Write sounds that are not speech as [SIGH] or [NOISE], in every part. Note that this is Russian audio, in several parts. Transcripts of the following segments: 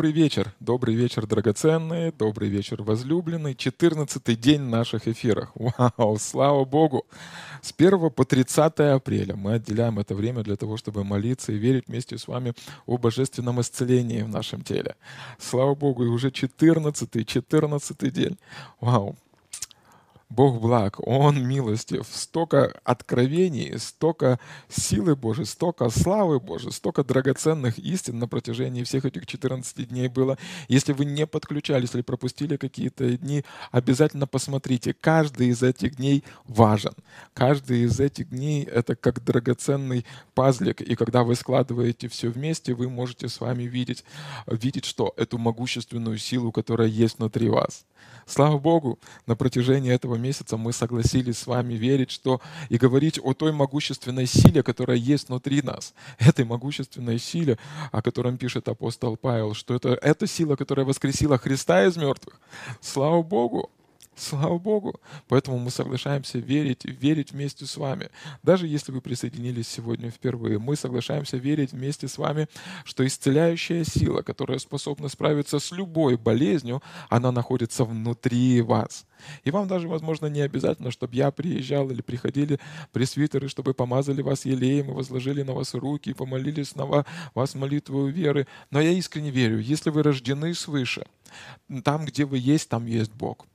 Добрый вечер, добрый вечер, драгоценные, добрый вечер, возлюбленный. 14 день наших эфиров. Вау, слава Богу! С 1 по 30 апреля мы отделяем это время для того, чтобы молиться и верить вместе с вами о божественном исцелении в нашем теле. Слава Богу, и уже 14 14 день. Вау, Бог благ, Он милостив, столько откровений, столько силы Божьей, столько славы Божьей, столько драгоценных истин на протяжении всех этих 14 дней было. Если вы не подключались или пропустили какие-то дни, обязательно посмотрите. Каждый из этих дней важен. Каждый из этих дней — это как драгоценный пазлик. И когда вы складываете все вместе, вы можете с вами видеть, видеть что? Эту могущественную силу, которая есть внутри вас. Слава Богу, на протяжении этого месяца мы согласились с вами верить, что и говорить о той могущественной силе, которая есть внутри нас. Этой могущественной силе, о котором пишет апостол Павел, что это, это сила, которая воскресила Христа из мертвых. Слава Богу! Слава Богу. Поэтому мы соглашаемся верить, верить вместе с вами. Даже если вы присоединились сегодня впервые, мы соглашаемся верить вместе с вами, что исцеляющая сила, которая способна справиться с любой болезнью, она находится внутри вас. И вам даже, возможно, не обязательно, чтобы я приезжал или приходили пресвитеры, чтобы помазали вас елеем и возложили на вас руки, и помолились на вас молитву веры. Но я искренне верю, если вы рождены свыше, там, где вы есть, там есть Бог.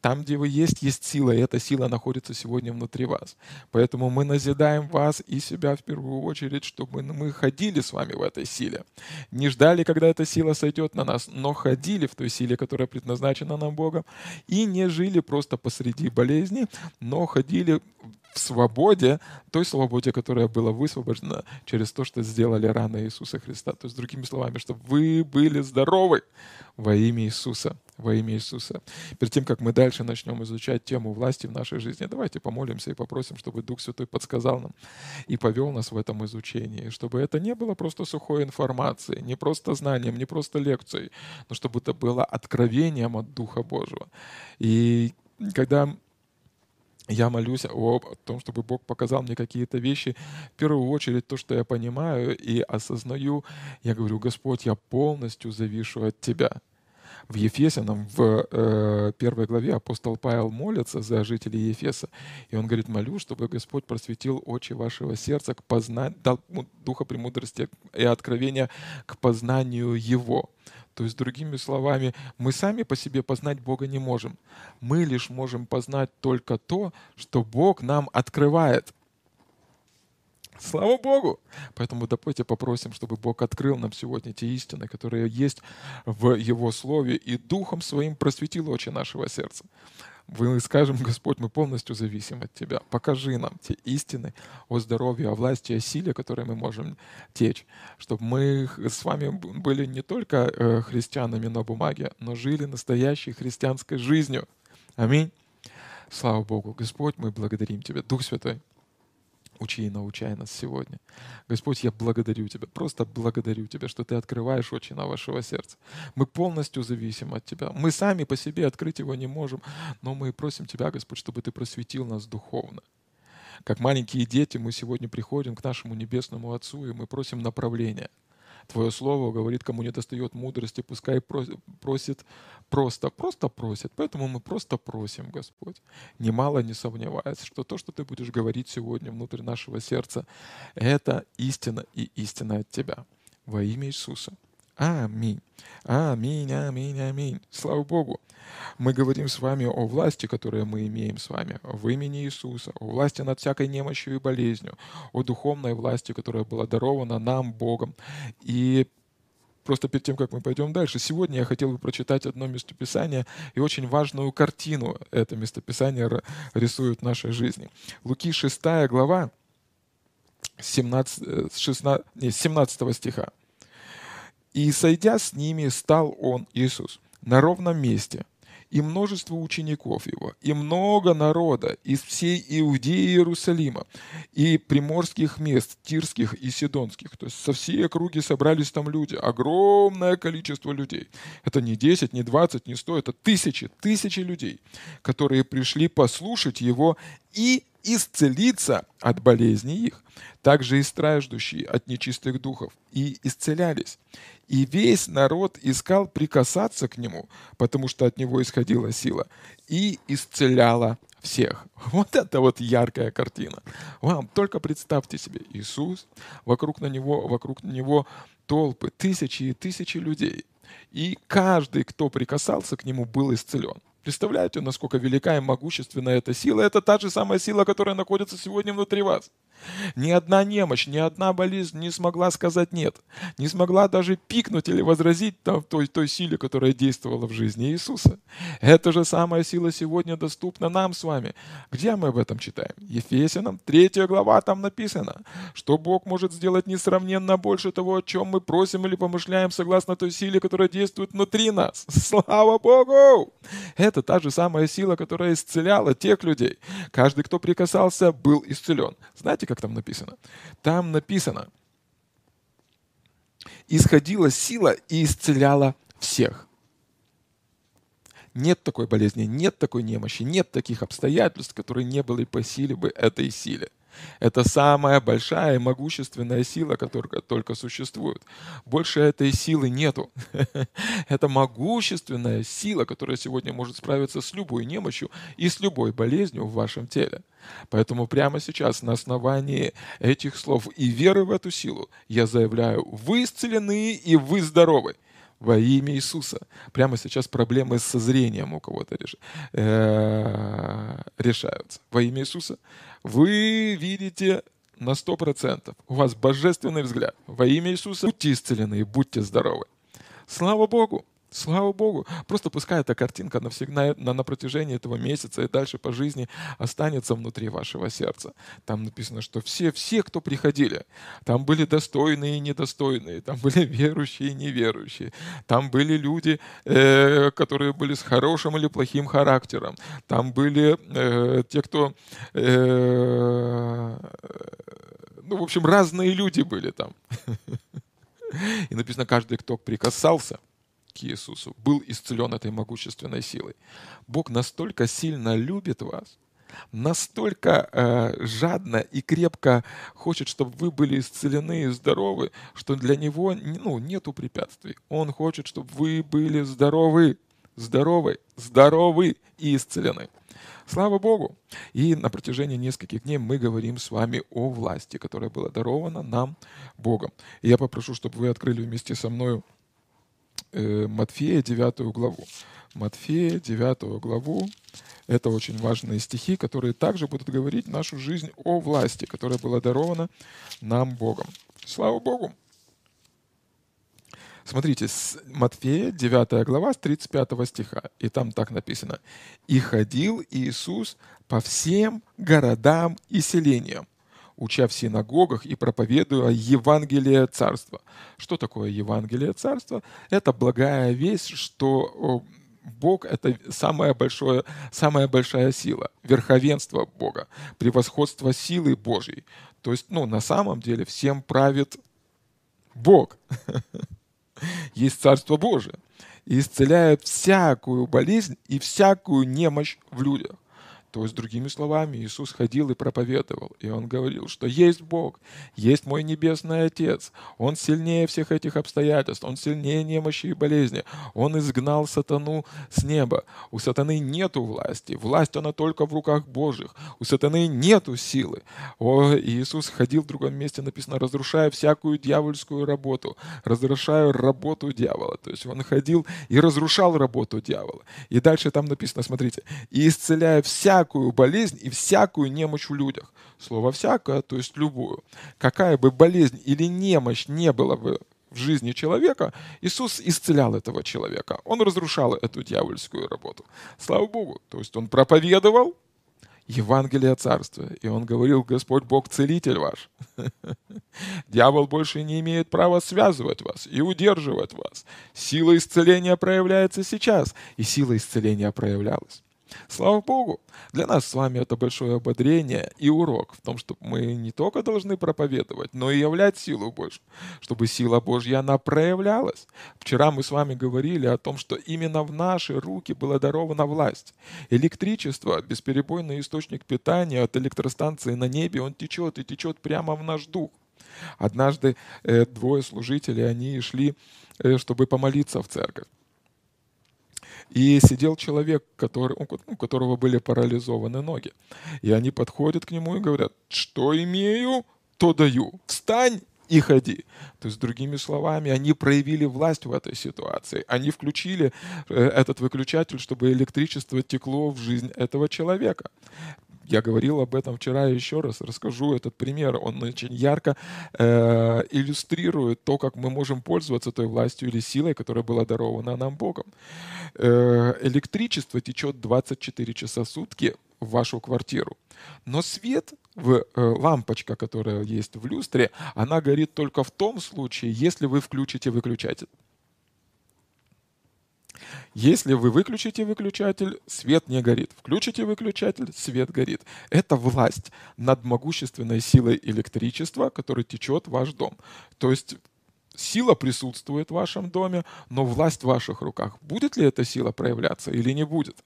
Там, где вы есть, есть сила, и эта сила находится сегодня внутри вас. Поэтому мы назидаем вас и себя в первую очередь, чтобы мы ходили с вами в этой силе. Не ждали, когда эта сила сойдет на нас, но ходили в той силе, которая предназначена нам Богом, и не жили просто посреди болезни, но ходили в свободе, той свободе, которая была высвобождена через то, что сделали раны Иисуса Христа. То есть, другими словами, чтобы вы были здоровы во имя Иисуса во имя Иисуса. Перед тем, как мы дальше начнем изучать тему власти в нашей жизни, давайте помолимся и попросим, чтобы Дух Святой подсказал нам и повел нас в этом изучении, чтобы это не было просто сухой информацией, не просто знанием, не просто лекцией, но чтобы это было откровением от Духа Божьего. И когда я молюсь о том, чтобы Бог показал мне какие-то вещи. В первую очередь то, что я понимаю и осознаю, я говорю, Господь, я полностью завишу от Тебя в Ефесянам, в э, первой главе апостол Павел молится за жителей Ефеса, и он говорит, молю, чтобы Господь просветил очи вашего сердца, к познанию, дал духа премудрости и откровения к познанию Его. То есть, другими словами, мы сами по себе познать Бога не можем. Мы лишь можем познать только то, что Бог нам открывает – Слава Богу! Поэтому давайте попросим, чтобы Бог открыл нам сегодня те истины, которые есть в Его Слове, и Духом Своим просветил очи нашего сердца. Мы скажем, Господь, мы полностью зависим от Тебя. Покажи нам те истины о здоровье, о власти, о силе, которые мы можем течь, чтобы мы с вами были не только э, христианами на бумаге, но жили настоящей христианской жизнью. Аминь. Слава Богу. Господь, мы благодарим Тебя. Дух Святой, учи и научай нас сегодня. Господь, я благодарю Тебя, просто благодарю Тебя, что Ты открываешь очи на вашего сердца. Мы полностью зависим от Тебя. Мы сами по себе открыть его не можем, но мы просим Тебя, Господь, чтобы Ты просветил нас духовно. Как маленькие дети мы сегодня приходим к нашему Небесному Отцу, и мы просим направления — Твое слово говорит, кому не достает мудрости, пускай просит просто, просто просит. Поэтому мы просто просим, Господь, немало не сомневаясь, что то, что Ты будешь говорить сегодня внутрь нашего сердца, это истина и истина от Тебя. Во имя Иисуса. Аминь. Аминь, аминь, аминь. Слава Богу. Мы говорим с вами о власти, которую мы имеем с вами в имени Иисуса, о власти над всякой немощью и болезнью, о духовной власти, которая была дарована нам Богом. И просто перед тем, как мы пойдем дальше, сегодня я хотел бы прочитать одно местописание и очень важную картину это местописание рисует в нашей жизни. Луки 6 глава, 17, 16, не, 17 стиха. «И, сойдя с ними, стал он, Иисус, на ровном месте, и множество учеников его, и много народа из всей Иудеи и Иерусалима, и приморских мест, тирских и сидонских. То есть со всей округи собрались там люди, огромное количество людей. Это не 10, не 20, не 100, это тысячи, тысячи людей, которые пришли послушать его и исцелиться от болезней их, также и страждущие от нечистых духов, и исцелялись. И весь народ искал прикасаться к нему, потому что от него исходила сила, и исцеляла всех. [LAUGHS] Вот это вот яркая картина. Вам только представьте себе, Иисус, вокруг на него, вокруг него толпы, тысячи и тысячи людей. И каждый, кто прикасался к нему, был исцелен. Представляете, насколько велика и могущественна эта сила? Это та же самая сила, которая находится сегодня внутри вас. Ни одна немощь, ни одна болезнь не смогла сказать «нет». Не смогла даже пикнуть или возразить там, той, той силе, которая действовала в жизни Иисуса. Эта же самая сила сегодня доступна нам с вами. Где мы об этом читаем? Ефесянам, третья глава, там написано, что Бог может сделать несравненно больше того, о чем мы просим или помышляем, согласно той силе, которая действует внутри нас. Слава Богу! Это та же самая сила, которая исцеляла тех людей. Каждый, кто прикасался, был исцелен. Знаете, как там написано? Там написано, исходила сила и исцеляла всех. Нет такой болезни, нет такой немощи, нет таких обстоятельств, которые не были по силе бы этой силе. Это самая большая и могущественная сила, которая только существует. Больше этой силы нету. [LAUGHS] Это могущественная сила, которая сегодня может справиться с любой немощью и с любой болезнью в вашем теле. Поэтому прямо сейчас на основании этих слов и веры в эту силу я заявляю, вы исцелены и вы здоровы во имя Иисуса. Прямо сейчас проблемы с зрением у кого-то э, решаются. Во имя Иисуса вы видите на 100%. У вас божественный взгляд. Во имя Иисуса будьте исцелены и будьте здоровы. Слава Богу! Слава Богу. Просто пускай эта картинка навсегда на, на протяжении этого месяца и дальше по жизни останется внутри вашего сердца. Там написано, что все, все, кто приходили, там были достойные и недостойные, там были [LAUGHS] верующие и неверующие, там были люди, э, которые были с хорошим или плохим характером, там были э, те, кто... Э, ну, в общем, разные люди были там. [LAUGHS] И написано, каждый, кто прикасался – к Иисусу, был исцелен этой могущественной силой. Бог настолько сильно любит вас, настолько э, жадно и крепко хочет, чтобы вы были исцелены и здоровы, что для него ну, нету препятствий. Он хочет, чтобы вы были здоровы, здоровы, здоровы и исцелены. Слава Богу! И на протяжении нескольких дней мы говорим с вами о власти, которая была дарована нам Богом. И я попрошу, чтобы вы открыли вместе со мной Матфея 9 главу. Матфея 9 главу. Это очень важные стихи, которые также будут говорить нашу жизнь о власти, которая была дарована нам Богом. Слава Богу! Смотрите, Матфея 9 глава с 35 стиха, и там так написано. «И ходил Иисус по всем городам и селениям, уча в синагогах и проповедуя Евангелие Царства. Что такое Евангелие Царства? Это благая весть, что Бог — это самая, большое, самая большая сила, верховенство Бога, превосходство силы Божьей. То есть, ну, на самом деле всем правит Бог. [LAUGHS] Есть Царство Божие. И исцеляет всякую болезнь и всякую немощь в людях. То есть, другими словами, Иисус ходил и проповедовал, и Он говорил, что есть Бог, есть мой Небесный Отец, Он сильнее всех этих обстоятельств, Он сильнее немощи и болезни, Он изгнал сатану с неба. У сатаны нету власти, власть она только в руках Божьих, у сатаны нету силы. О, Иисус ходил в другом месте, написано, разрушая всякую дьявольскую работу, разрушая работу дьявола. То есть Он ходил и разрушал работу дьявола. И дальше там написано, смотрите, и исцеляя вся всякую болезнь и всякую немощь в людях. Слово «всякое», то есть любую. Какая бы болезнь или немощь не была бы в жизни человека, Иисус исцелял этого человека. Он разрушал эту дьявольскую работу. Слава Богу. То есть он проповедовал Евангелие Царства. И он говорил, Господь Бог целитель ваш. [LAUGHS] Дьявол больше не имеет права связывать вас и удерживать вас. Сила исцеления проявляется сейчас. И сила исцеления проявлялась. Слава Богу! Для нас с вами это большое ободрение и урок в том, что мы не только должны проповедовать, но и являть силу Божью, чтобы сила Божья, она проявлялась. Вчера мы с вами говорили о том, что именно в наши руки была дарована власть. Электричество, бесперебойный источник питания от электростанции на небе, он течет и течет прямо в наш дух. Однажды э, двое служителей, они шли, э, чтобы помолиться в церковь. И сидел человек, который, у которого были парализованы ноги. И они подходят к нему и говорят, что имею, то даю. Встань и ходи. То есть, другими словами, они проявили власть в этой ситуации. Они включили э, этот выключатель, чтобы электричество текло в жизнь этого человека. Я говорил об этом вчера еще раз расскажу этот пример. Он очень ярко э, иллюстрирует то, как мы можем пользоваться той властью или силой, которая была дарована нам Богом. Э, электричество течет 24 часа в сутки в вашу квартиру. Но свет, в, э, лампочка, которая есть в люстре, она горит только в том случае, если вы включите выключатель. Если вы выключите выключатель, свет не горит. Включите выключатель, свет горит. Это власть над могущественной силой электричества, который течет в ваш дом. То есть сила присутствует в вашем доме, но власть в ваших руках. Будет ли эта сила проявляться или не будет?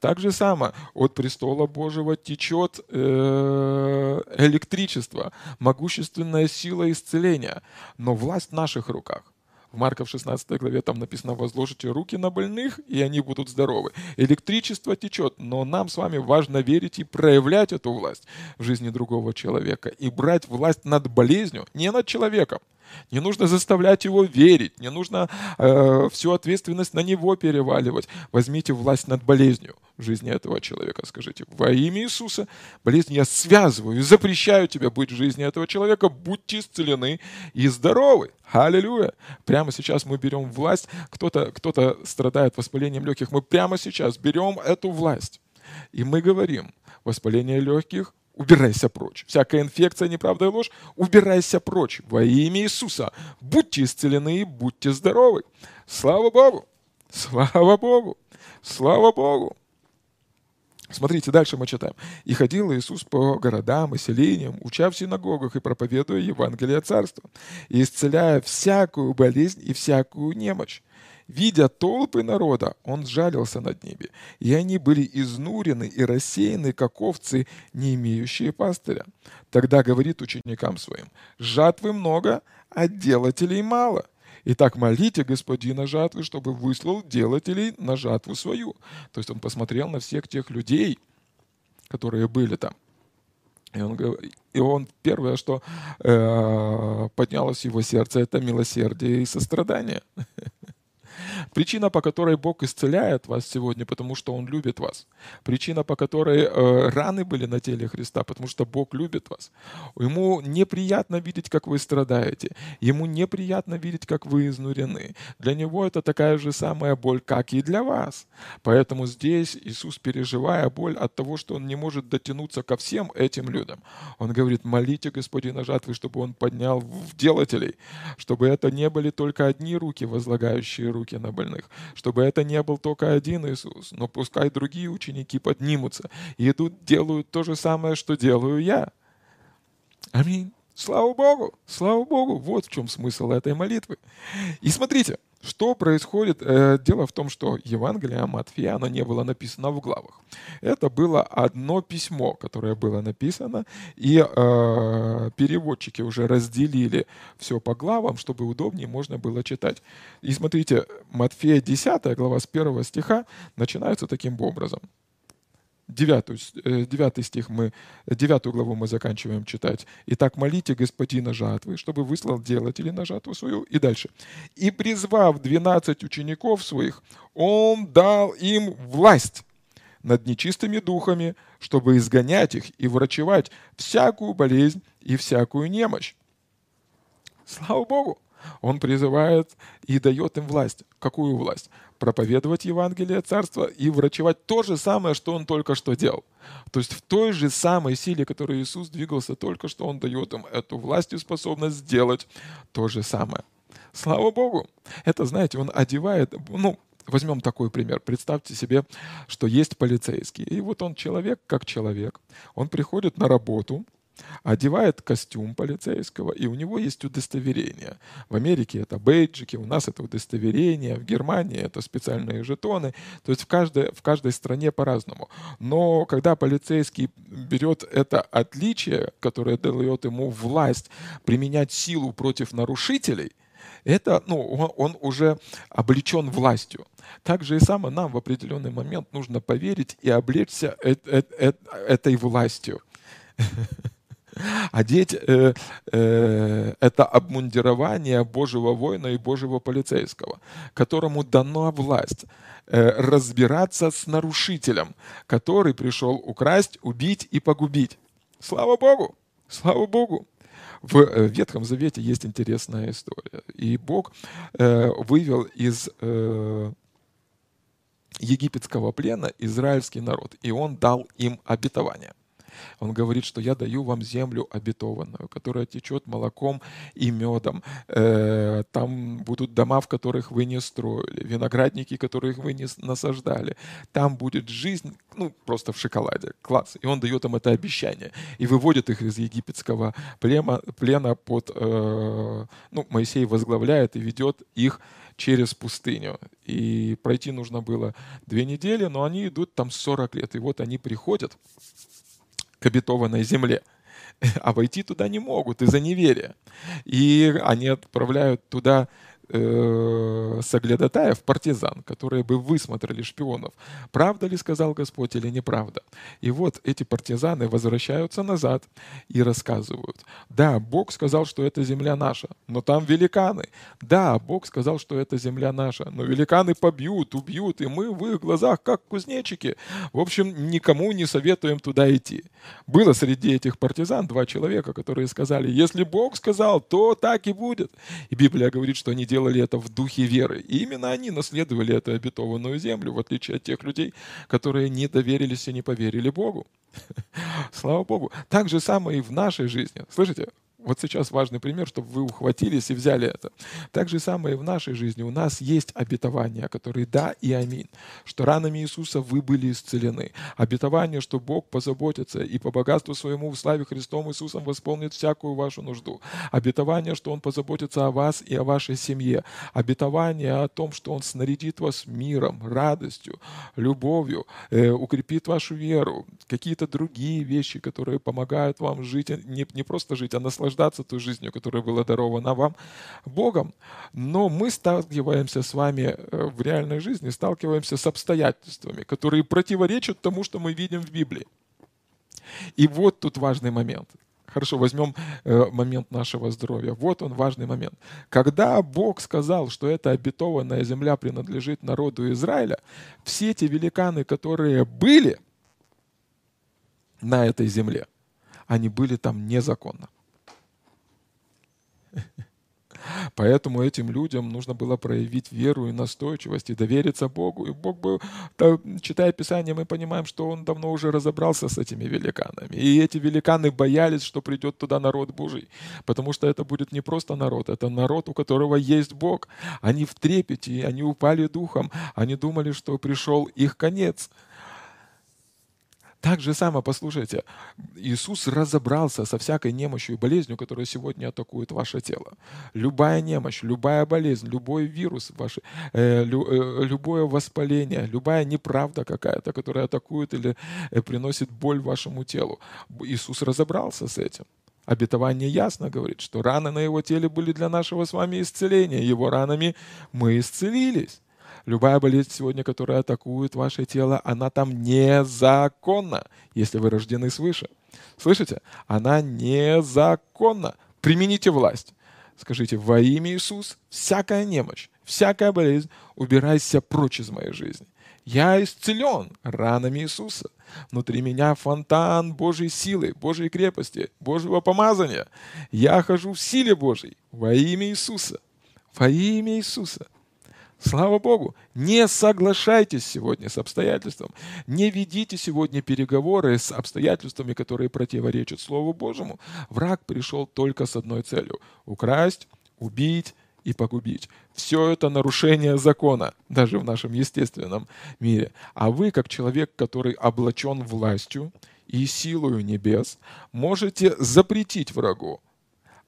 Так же само от престола Божьего течет э, электричество, могущественная сила исцеления, но власть в наших руках. В Марка в 16 главе там написано «возложите руки на больных, и они будут здоровы». Электричество течет, но нам с вами важно верить и проявлять эту власть в жизни другого человека и брать власть над болезнью, не над человеком, не нужно заставлять его верить, не нужно э, всю ответственность на него переваливать. Возьмите власть над болезнью в жизни этого человека. Скажите, во имя Иисуса болезнь я связываю и запрещаю тебе быть в жизни этого человека. Будьте исцелены и здоровы. Аллилуйя. Прямо сейчас мы берем власть. Кто-то кто страдает воспалением легких. Мы прямо сейчас берем эту власть. И мы говорим, воспаление легких убирайся прочь. Всякая инфекция, неправда и ложь, убирайся прочь. Во имя Иисуса. Будьте исцелены и будьте здоровы. Слава Богу! Слава Богу! Слава Богу! Смотрите, дальше мы читаем. «И ходил Иисус по городам и селениям, уча в синагогах и проповедуя Евангелие Царства, и исцеляя всякую болезнь и всякую немощь. Видя толпы народа, он сжалился над ними, и они были изнурены и рассеяны, как овцы, не имеющие пастыря. Тогда говорит ученикам своим, «Жатвы много, а делателей мало». Итак, молите господина жатвы, чтобы выслал делателей на жатву свою. То есть он посмотрел на всех тех людей, которые были там. И он, и он первое, что э, поднялось в его сердце, это милосердие и сострадание. [LAUGHS] Причина, по которой Бог исцеляет вас сегодня, потому что Он любит вас. Причина, по которой э, раны были на теле Христа, потому что Бог любит вас. Ему неприятно видеть, как вы страдаете. Ему неприятно видеть, как вы изнурены. Для Него это такая же самая боль, как и для вас. Поэтому здесь Иисус, переживая боль от того, что Он не может дотянуться ко всем этим людям, Он говорит, молите Господина жатвы, чтобы Он поднял в делателей, чтобы это не были только одни руки, возлагающие руки руки на больных, чтобы это не был только один Иисус, но пускай другие ученики поднимутся и идут, делают то же самое, что делаю я. Аминь. Слава Богу, слава Богу, вот в чем смысл этой молитвы. И смотрите, что происходит? Э, дело в том, что Евангелие Матфея, оно не было написано в главах. Это было одно письмо, которое было написано, и э, переводчики уже разделили все по главам, чтобы удобнее можно было читать. И смотрите, Матфея 10 глава с 1 стиха начинается таким образом. 9, 9 э, стих мы, 9 главу мы заканчиваем читать. «Итак, молите господина жатвы, чтобы выслал делателей на жатву свою». И дальше. «И призвав 12 учеников своих, он дал им власть над нечистыми духами, чтобы изгонять их и врачевать всякую болезнь и всякую немощь». Слава Богу! Он призывает и дает им власть. Какую власть? Проповедовать Евангелие Царства и врачевать то же самое, что он только что делал. То есть в той же самой силе, которой Иисус двигался только что, он дает им эту власть и способность сделать то же самое. Слава Богу! Это, знаете, он одевает, ну, Возьмем такой пример. Представьте себе, что есть полицейский. И вот он человек как человек. Он приходит на работу, одевает костюм полицейского, и у него есть удостоверение. В Америке это бейджики, у нас это удостоверение, в Германии это специальные жетоны. То есть в каждой, в каждой стране по-разному. Но когда полицейский берет это отличие, которое дает ему власть применять силу против нарушителей, это, ну, он, уже облечен властью. Так же и само нам в определенный момент нужно поверить и облечься э э э этой властью. [LAUGHS] одеть э, э, это обмундирование Божьего воина и Божьего полицейского, которому дана власть э, разбираться с нарушителем, который пришел украсть, убить и погубить. Слава Богу! Слава Богу! В э, Ветхом Завете есть интересная история. И Бог э, вывел из э, египетского плена израильский народ, и Он дал им обетование – он говорит, что я даю вам землю обетованную, которая течет молоком и медом. Э, там будут дома, в которых вы не строили, виноградники, которых вы не насаждали. Там будет жизнь, ну, просто в шоколаде. Класс. И он дает им это обещание. И выводит их из египетского плена, плена под... Э, ну, Моисей возглавляет и ведет их через пустыню. И пройти нужно было две недели, но они идут там 40 лет. И вот они приходят к обетованной земле. [LAUGHS] А войти туда не могут из-за неверия. И они отправляют туда э, соглядатаев, партизан, которые бы высмотрели шпионов, правда ли сказал Господь или неправда. И вот эти партизаны возвращаются назад и рассказывают. Да, Бог сказал, что эта земля наша, но там великаны. Да, Бог сказал, что эта земля наша, но великаны побьют, убьют, и мы в их глазах как кузнечики. В общем, никому не советуем туда идти. Было среди этих партизан два человека, которые сказали, если Бог сказал, то так и будет. И Библия говорит, что они делали делали это в духе веры. И именно они наследовали эту обетованную землю, в отличие от тех людей, которые не доверились и не поверили Богу. [LAUGHS] Слава Богу. Так же самое и в нашей жизни. Слышите? Вот сейчас важный пример, чтобы вы ухватились и взяли это. Так же самое и в нашей жизни. У нас есть обетования, которые да и аминь. Что ранами Иисуса вы были исцелены. Обетование, что Бог позаботится и по богатству своему в славе Христом Иисусом восполнит всякую вашу нужду. Обетование, что Он позаботится о вас и о вашей семье. Обетование о том, что Он снарядит вас миром, радостью, любовью, э, укрепит вашу веру. Какие-то другие вещи, которые помогают вам жить, не, не просто жить, а наслаждаться наслаждаться той жизнью, которая была дарована вам Богом. Но мы сталкиваемся с вами э, в реальной жизни, сталкиваемся с обстоятельствами, которые противоречат тому, что мы видим в Библии. И вот тут важный момент. Хорошо, возьмем э, момент нашего здоровья. Вот он важный момент. Когда Бог сказал, что эта обетованная земля принадлежит народу Израиля, все эти великаны, которые были на этой земле, они были там незаконно. Поэтому этим людям нужно было проявить веру и настойчивость и довериться Богу. И Бог был, читая Писание, мы понимаем, что Он давно уже разобрался с этими великанами. И эти великаны боялись, что придет туда народ Божий. Потому что это будет не просто народ, это народ, у которого есть Бог. Они в трепете, они упали духом, они думали, что пришел их конец. Так же само, послушайте, Иисус разобрался со всякой немощью и болезнью, которая сегодня атакует ваше тело. Любая немощь, любая болезнь, любой вирус, ваше, э, лю, э, любое воспаление, любая неправда какая-то, которая атакует или э, приносит боль вашему телу. Иисус разобрался с этим. Обетование ясно говорит, что раны на его теле были для нашего с вами исцеления. Его ранами мы исцелились. Любая болезнь сегодня, которая атакует ваше тело, она там незаконна, если вы рождены свыше. Слышите? Она незаконна. Примените власть. Скажите, во имя Иисус, всякая немощь, всякая болезнь, убирайся прочь из моей жизни. Я исцелен ранами Иисуса. Внутри меня фонтан Божьей силы, Божьей крепости, Божьего помазания. Я хожу в силе Божьей во имя Иисуса. Во имя Иисуса. Слава Богу, не соглашайтесь сегодня с обстоятельством. Не ведите сегодня переговоры с обстоятельствами, которые противоречат Слову Божьему. Враг пришел только с одной целью – украсть, убить и погубить. Все это нарушение закона, даже в нашем естественном мире. А вы, как человек, который облачен властью, и силою небес можете запретить врагу,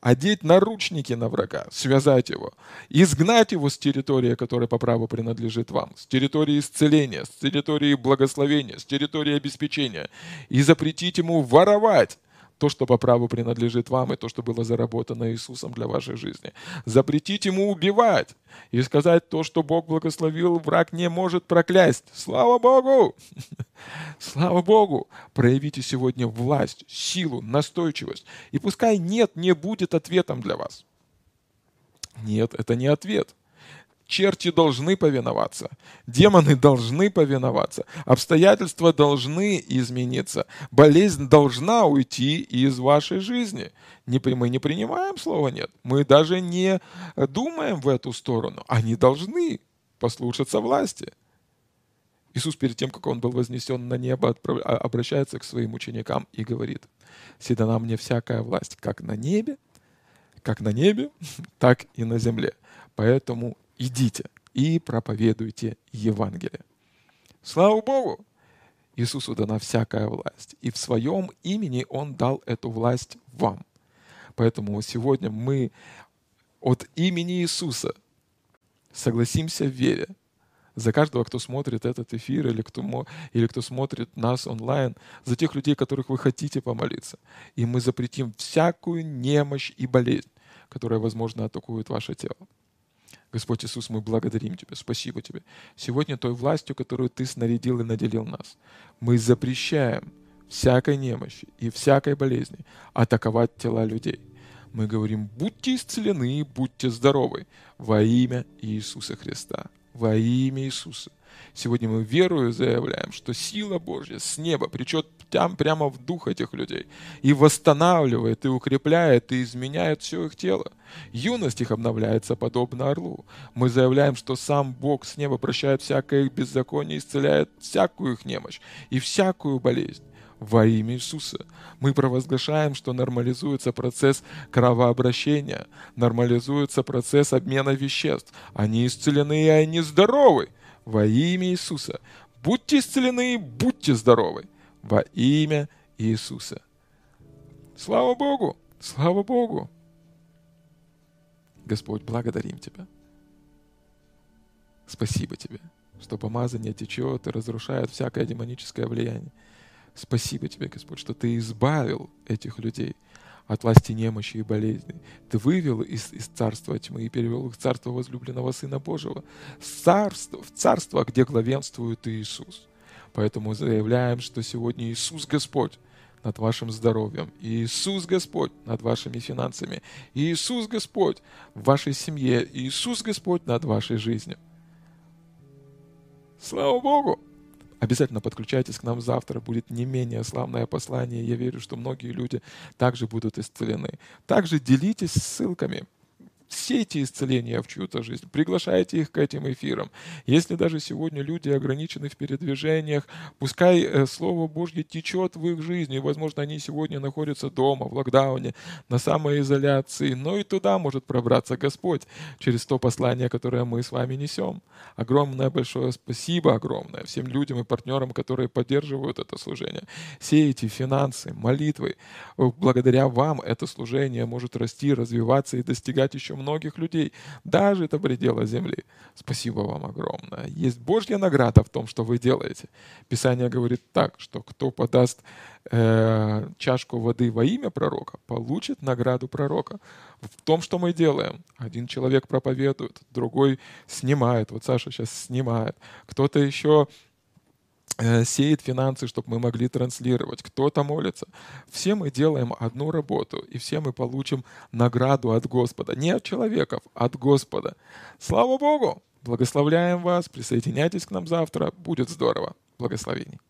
одеть наручники на врага, связать его, изгнать его с территории, которая по праву принадлежит вам, с территории исцеления, с территории благословения, с территории обеспечения, и запретить ему воровать, то, что по праву принадлежит вам, и то, что было заработано Иисусом для вашей жизни. Запретить ему убивать и сказать то, что Бог благословил, враг не может проклясть. Слава Богу! [LAUGHS] Слава Богу! Проявите сегодня власть, силу, настойчивость. И пускай нет не будет ответом для вас. Нет, это не ответ черти должны повиноваться, демоны должны повиноваться, обстоятельства должны измениться, болезнь должна уйти из вашей жизни. Мы не принимаем слова «нет», мы даже не думаем в эту сторону. Они должны послушаться власти. Иисус перед тем, как Он был вознесен на небо, а, обращается к своим ученикам и говорит, «Седана мне всякая власть, как на небе, как на небе, [LAUGHS] так и на земле. Поэтому идите и проповедуйте Евангелие. Слава Богу! Иисусу дана всякая власть, и в своем имени Он дал эту власть вам. Поэтому сегодня мы от имени Иисуса согласимся в вере за каждого, кто смотрит этот эфир или кто, или кто смотрит нас онлайн, за тех людей, которых вы хотите помолиться. И мы запретим всякую немощь и болезнь, которая, возможно, атакует ваше тело. Господь Иисус, мы благодарим Тебя, спасибо Тебе. Сегодня той властью, которую Ты снарядил и наделил нас, мы запрещаем всякой немощи и всякой болезни атаковать тела людей. Мы говорим, будьте исцелены, будьте здоровы во имя Иисуса Христа, во имя Иисуса. Сегодня мы верою заявляем, что сила Божья с неба причет там прямо в дух этих людей и восстанавливает, и укрепляет, и изменяет все их тело. Юность их обновляется подобно орлу. Мы заявляем, что сам Бог с неба прощает всякое их беззаконие, исцеляет всякую их немощь и всякую болезнь во имя Иисуса. Мы провозглашаем, что нормализуется процесс кровообращения, нормализуется процесс обмена веществ. Они исцелены и они здоровы во имя Иисуса. Будьте исцелены, будьте здоровы во имя Иисуса. Слава Богу! Слава Богу! Господь, благодарим Тебя. Спасибо Тебе, что помазание течет и разрушает всякое демоническое влияние. Спасибо Тебе, Господь, что Ты избавил этих людей – от власти немощи и болезни. Ты вывел из, из царства тьмы и перевел их в царство возлюбленного Сына Божьего, царство, в царство, где главенствует Иисус. Поэтому заявляем, что сегодня Иисус Господь над вашим здоровьем, Иисус Господь над вашими финансами, Иисус Господь в вашей семье, Иисус Господь над вашей жизнью. Слава Богу! Обязательно подключайтесь к нам завтра, будет не менее славное послание. Я верю, что многие люди также будут исцелены. Также делитесь ссылками сейте исцеления в чью-то жизнь, приглашайте их к этим эфирам. Если даже сегодня люди ограничены в передвижениях, пускай э, Слово Божье течет в их жизни. Возможно, они сегодня находятся дома, в локдауне, на самоизоляции, но и туда может пробраться Господь через то послание, которое мы с вами несем. Огромное большое спасибо, огромное всем людям и партнерам, которые поддерживают это служение. Все эти финансы, молитвы, благодаря вам это служение может расти, развиваться и достигать еще многих людей, даже до предела земли. Спасибо вам огромное. Есть Божья награда в том, что вы делаете. Писание говорит так, что кто подаст э, чашку воды во имя пророка, получит награду пророка. В том, что мы делаем. Один человек проповедует, другой снимает. Вот Саша сейчас снимает. Кто-то еще сеет финансы, чтобы мы могли транслировать, кто-то молится. Все мы делаем одну работу, и все мы получим награду от Господа. Не от человеков, от Господа. Слава Богу! Благословляем вас, присоединяйтесь к нам завтра, будет здорово. Благословений.